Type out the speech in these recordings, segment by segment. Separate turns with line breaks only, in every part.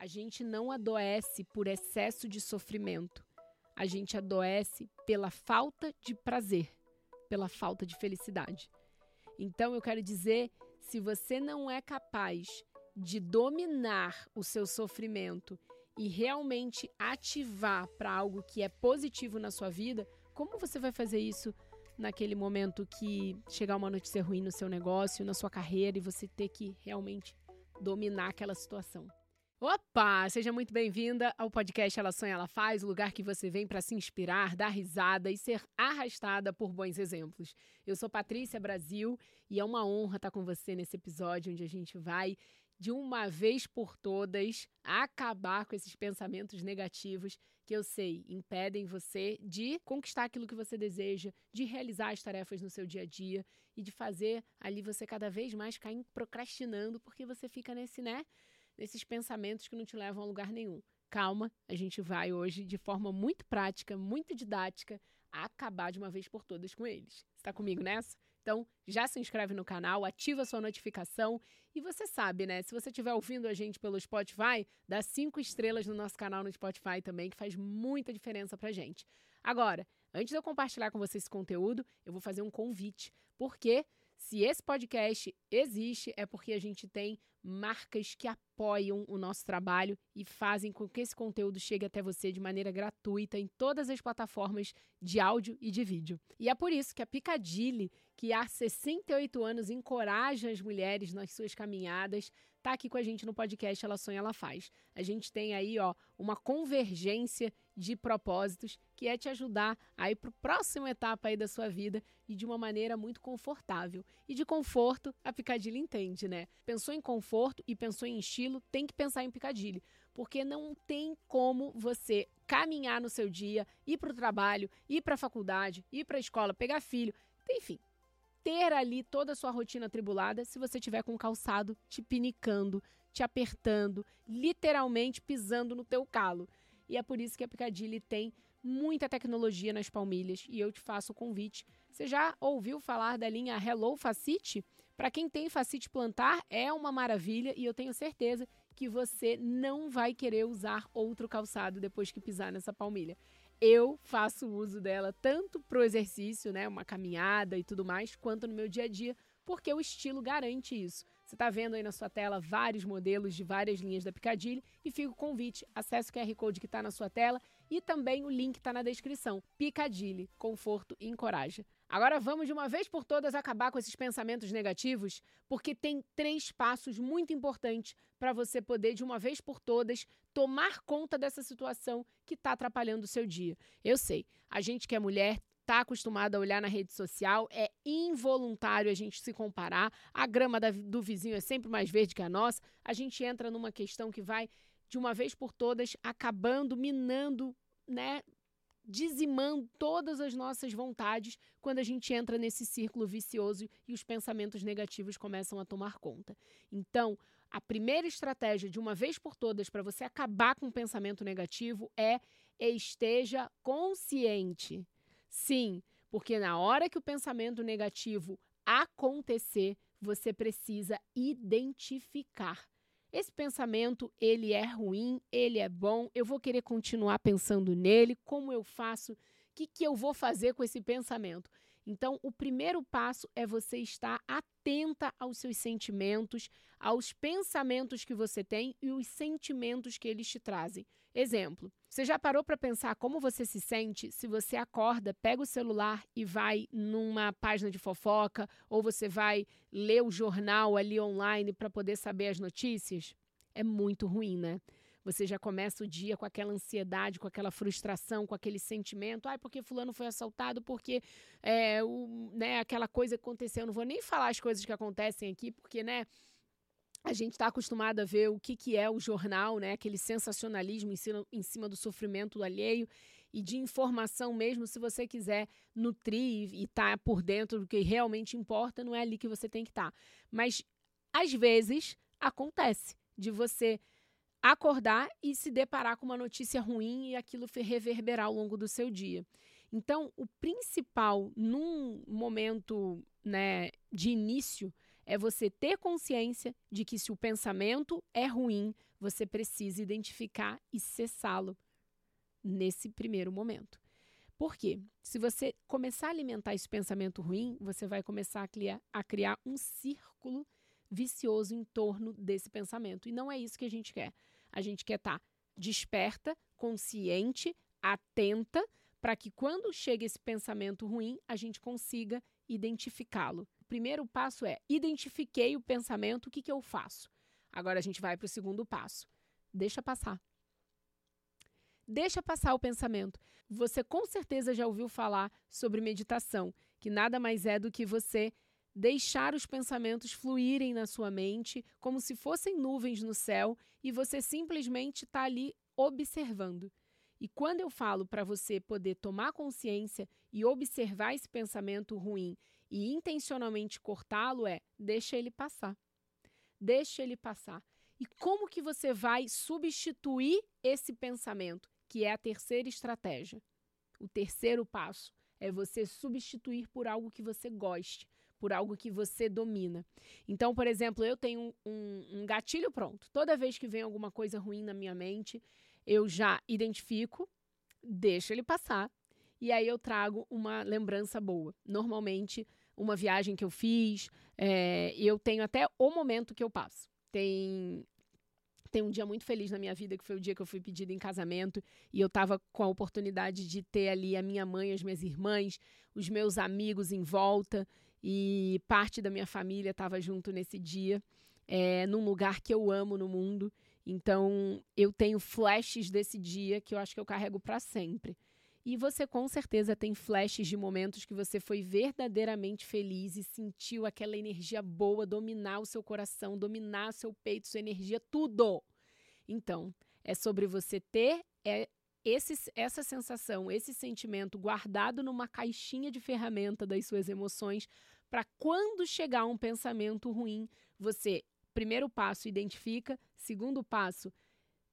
A gente não adoece por excesso de sofrimento. A gente adoece pela falta de prazer, pela falta de felicidade. Então eu quero dizer, se você não é capaz de dominar o seu sofrimento e realmente ativar para algo que é positivo na sua vida, como você vai fazer isso naquele momento que chegar uma notícia ruim no seu negócio, na sua carreira e você ter que realmente dominar aquela situação? Opa! Seja muito bem-vinda ao podcast Ela Sonha, Ela Faz, o lugar que você vem para se inspirar, dar risada e ser arrastada por bons exemplos. Eu sou Patrícia Brasil e é uma honra estar com você nesse episódio onde a gente vai de uma vez por todas acabar com esses pensamentos negativos que eu sei impedem você de conquistar aquilo que você deseja, de realizar as tarefas no seu dia a dia e de fazer ali você cada vez mais cair procrastinando porque você fica nesse, né? Nesses pensamentos que não te levam a lugar nenhum. Calma, a gente vai hoje de forma muito prática, muito didática, acabar de uma vez por todas com eles. Está comigo nessa? Então, já se inscreve no canal, ativa sua notificação e você sabe, né? Se você estiver ouvindo a gente pelo Spotify, dá cinco estrelas no nosso canal no Spotify também, que faz muita diferença pra gente. Agora, antes de eu compartilhar com você esse conteúdo, eu vou fazer um convite, porque se esse podcast existe, é porque a gente tem marcas que apoiam o nosso trabalho e fazem com que esse conteúdo chegue até você de maneira gratuita em todas as plataformas de áudio e de vídeo. E é por isso que a Picadilly, que há 68 anos encoraja as mulheres nas suas caminhadas, está aqui com a gente no podcast Ela Sonha, Ela Faz. A gente tem aí, ó, uma convergência de propósitos que é te ajudar a ir para a próxima etapa aí da sua vida e de uma maneira muito confortável. E de conforto, a Picadilly entende, né? Pensou em conforto e pensou em estilo, tem que pensar em Picadilly, porque não tem como você caminhar no seu dia, ir para o trabalho, ir para a faculdade, ir para a escola, pegar filho, enfim, ter ali toda a sua rotina tribulada se você tiver com o calçado te pinicando, te apertando, literalmente pisando no teu calo. E é por isso que a Picadilly tem muita tecnologia nas palmilhas e eu te faço o convite. Você já ouviu falar da linha Hello Facite? Para quem tem facite plantar, é uma maravilha e eu tenho certeza que você não vai querer usar outro calçado depois que pisar nessa palmilha eu faço uso dela tanto para o exercício, né, uma caminhada e tudo mais, quanto no meu dia a dia, porque o estilo garante isso. Você está vendo aí na sua tela vários modelos de várias linhas da Picadilly e fica o convite, acesse o QR Code que está na sua tela e também o link está na descrição. Picadilly, conforto e encoraja. Agora vamos de uma vez por todas acabar com esses pensamentos negativos, porque tem três passos muito importantes para você poder, de uma vez por todas, tomar conta dessa situação que está atrapalhando o seu dia. Eu sei, a gente que é mulher está acostumado a olhar na rede social, é involuntário a gente se comparar. A grama do vizinho é sempre mais verde que a nossa. A gente entra numa questão que vai, de uma vez por todas, acabando, minando, né? Dizimando todas as nossas vontades quando a gente entra nesse círculo vicioso e os pensamentos negativos começam a tomar conta. Então, a primeira estratégia de uma vez por todas para você acabar com o pensamento negativo é esteja consciente. Sim, porque na hora que o pensamento negativo acontecer, você precisa identificar esse pensamento, ele é ruim, ele é bom, eu vou querer continuar pensando nele, como eu faço, o que, que eu vou fazer com esse pensamento? Então, o primeiro passo é você estar atenta aos seus sentimentos, aos pensamentos que você tem e os sentimentos que eles te trazem. Exemplo: você já parou para pensar como você se sente se você acorda, pega o celular e vai numa página de fofoca ou você vai ler o jornal ali online para poder saber as notícias? É muito ruim, né? Você já começa o dia com aquela ansiedade, com aquela frustração, com aquele sentimento. Ai, porque fulano foi assaltado, porque é, o, né, aquela coisa aconteceu. Eu não vou nem falar as coisas que acontecem aqui, porque, né? A gente está acostumado a ver o que, que é o jornal, né? Aquele sensacionalismo em cima, do sofrimento alheio e de informação mesmo. Se você quiser nutrir e estar tá por dentro do que realmente importa, não é ali que você tem que estar. Tá. Mas às vezes acontece de você acordar e se deparar com uma notícia ruim e aquilo reverberar ao longo do seu dia. Então, o principal num momento né, de início é você ter consciência de que se o pensamento é ruim, você precisa identificar e cessá-lo nesse primeiro momento. Por quê? Se você começar a alimentar esse pensamento ruim, você vai começar a criar, a criar um círculo vicioso em torno desse pensamento. E não é isso que a gente quer. A gente quer estar tá desperta, consciente, atenta, para que quando chega esse pensamento ruim, a gente consiga identificá-lo. Primeiro passo é: identifiquei o pensamento, o que, que eu faço? Agora a gente vai para o segundo passo. Deixa passar. Deixa passar o pensamento. Você com certeza já ouviu falar sobre meditação, que nada mais é do que você deixar os pensamentos fluírem na sua mente como se fossem nuvens no céu e você simplesmente está ali observando. E quando eu falo para você poder tomar consciência e observar esse pensamento ruim e intencionalmente cortá-lo, é deixa ele passar. Deixa ele passar. E como que você vai substituir esse pensamento? que é a terceira estratégia. O terceiro passo é você substituir por algo que você goste, por algo que você domina. Então, por exemplo, eu tenho um, um, gatilho pronto. Toda vez que vem alguma coisa ruim na minha mente, eu já identifico, deixo ele passar e aí eu trago uma lembrança boa. Normalmente, uma viagem que eu fiz, é, eu tenho até o momento que eu passo. Tem tem um dia muito feliz na minha vida, que foi o dia que eu fui pedida em casamento e eu estava com a oportunidade de ter ali a minha mãe, as minhas irmãs, os meus amigos em volta e parte da minha família estava junto nesse dia, é, num lugar que eu amo no mundo. Então eu tenho flashes desse dia que eu acho que eu carrego para sempre. E você com certeza tem flashes de momentos que você foi verdadeiramente feliz e sentiu aquela energia boa dominar o seu coração, dominar seu peito, sua energia, tudo. Então, é sobre você ter é, esse, essa sensação, esse sentimento guardado numa caixinha de ferramenta das suas emoções, para quando chegar um pensamento ruim, você, primeiro passo, identifica, segundo passo,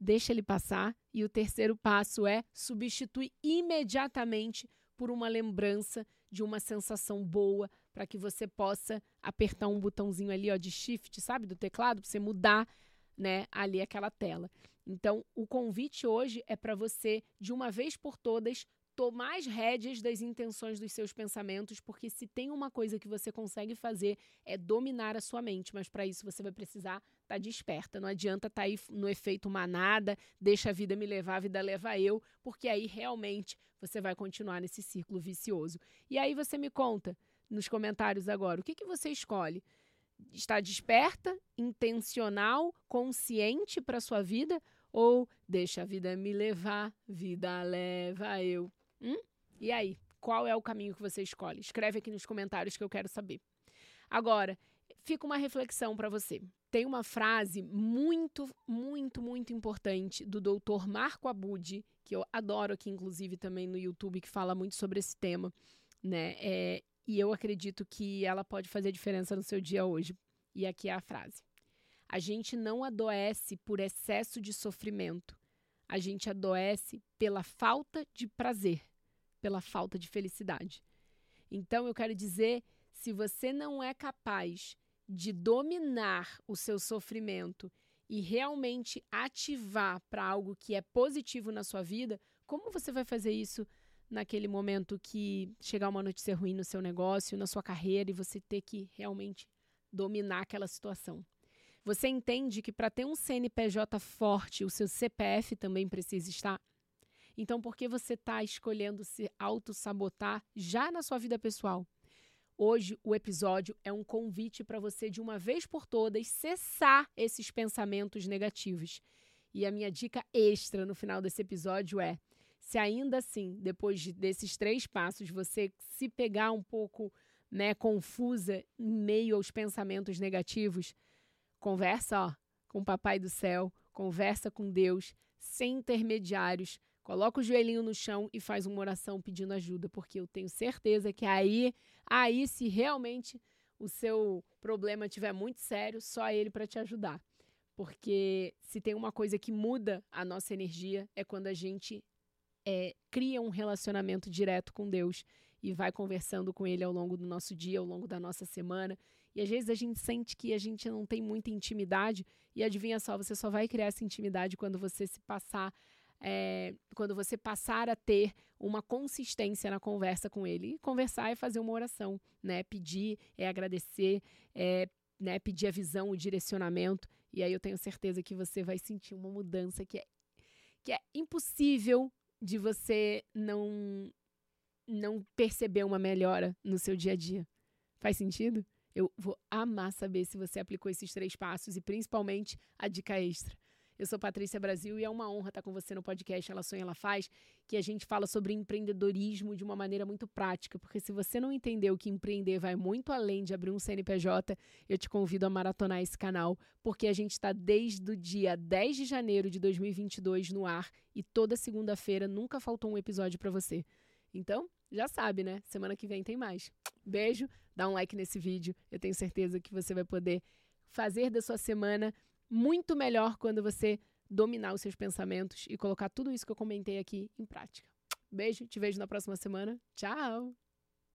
deixa ele passar. E o terceiro passo é substituir imediatamente por uma lembrança de uma sensação boa para que você possa apertar um botãozinho ali ó, de shift, sabe, do teclado, para você mudar né, ali aquela tela. Então, o convite hoje é para você, de uma vez por todas, tomar as rédeas das intenções dos seus pensamentos, porque se tem uma coisa que você consegue fazer é dominar a sua mente, mas para isso você vai precisar estar tá desperta. Não adianta estar tá aí no efeito manada, deixa a vida me levar, a vida leva eu, porque aí realmente você vai continuar nesse círculo vicioso. E aí você me conta nos comentários agora, o que, que você escolhe? Está desperta, intencional, consciente para sua vida ou deixa a vida me levar, vida leva eu? Hum? E aí, qual é o caminho que você escolhe? Escreve aqui nos comentários que eu quero saber. Agora, fica uma reflexão para você. Tem uma frase muito, muito, muito importante do doutor Marco Abud, que eu adoro aqui, inclusive, também no YouTube, que fala muito sobre esse tema, né? É, e eu acredito que ela pode fazer diferença no seu dia hoje. E aqui é a frase: A gente não adoece por excesso de sofrimento, a gente adoece pela falta de prazer, pela falta de felicidade. Então eu quero dizer, se você não é capaz de dominar o seu sofrimento e realmente ativar para algo que é positivo na sua vida, como você vai fazer isso naquele momento que chegar uma notícia ruim no seu negócio, na sua carreira e você ter que realmente dominar aquela situação? Você entende que para ter um CNPJ forte, o seu CPF também precisa estar? Então, por que você está escolhendo se auto-sabotar já na sua vida pessoal? Hoje, o episódio é um convite para você, de uma vez por todas, cessar esses pensamentos negativos. E a minha dica extra no final desse episódio é: se ainda assim, depois de, desses três passos, você se pegar um pouco né, confusa em meio aos pensamentos negativos, Conversa ó, com o Papai do Céu, conversa com Deus, sem intermediários. Coloca o joelhinho no chão e faz uma oração pedindo ajuda, porque eu tenho certeza que aí, aí se realmente o seu problema tiver muito sério, só ele para te ajudar. Porque se tem uma coisa que muda a nossa energia é quando a gente é, cria um relacionamento direto com Deus e vai conversando com Ele ao longo do nosso dia, ao longo da nossa semana E às vezes a gente sente que a gente não tem muita intimidade, e adivinha só, você só vai criar essa intimidade quando você se passar. É, quando você passar a ter uma consistência na conversa com ele. E conversar é fazer uma oração, né? Pedir, é agradecer, é né, pedir a visão, o direcionamento. E aí eu tenho certeza que você vai sentir uma mudança que é, que é impossível de você não não perceber uma melhora no seu dia a dia. Faz sentido? Eu vou amar saber se você aplicou esses três passos e principalmente a dica extra. Eu sou Patrícia Brasil e é uma honra estar com você no podcast Ela Sonha, Ela Faz, que a gente fala sobre empreendedorismo de uma maneira muito prática, porque se você não entendeu que empreender vai muito além de abrir um CNPJ, eu te convido a maratonar esse canal, porque a gente está desde o dia 10 de janeiro de 2022 no ar e toda segunda-feira nunca faltou um episódio para você. Então, já sabe, né? Semana que vem tem mais. Beijo, dá um like nesse vídeo. Eu tenho certeza que você vai poder fazer da sua semana muito melhor quando você dominar os seus pensamentos e colocar tudo isso que eu comentei aqui em prática. Beijo, te vejo na próxima semana. Tchau!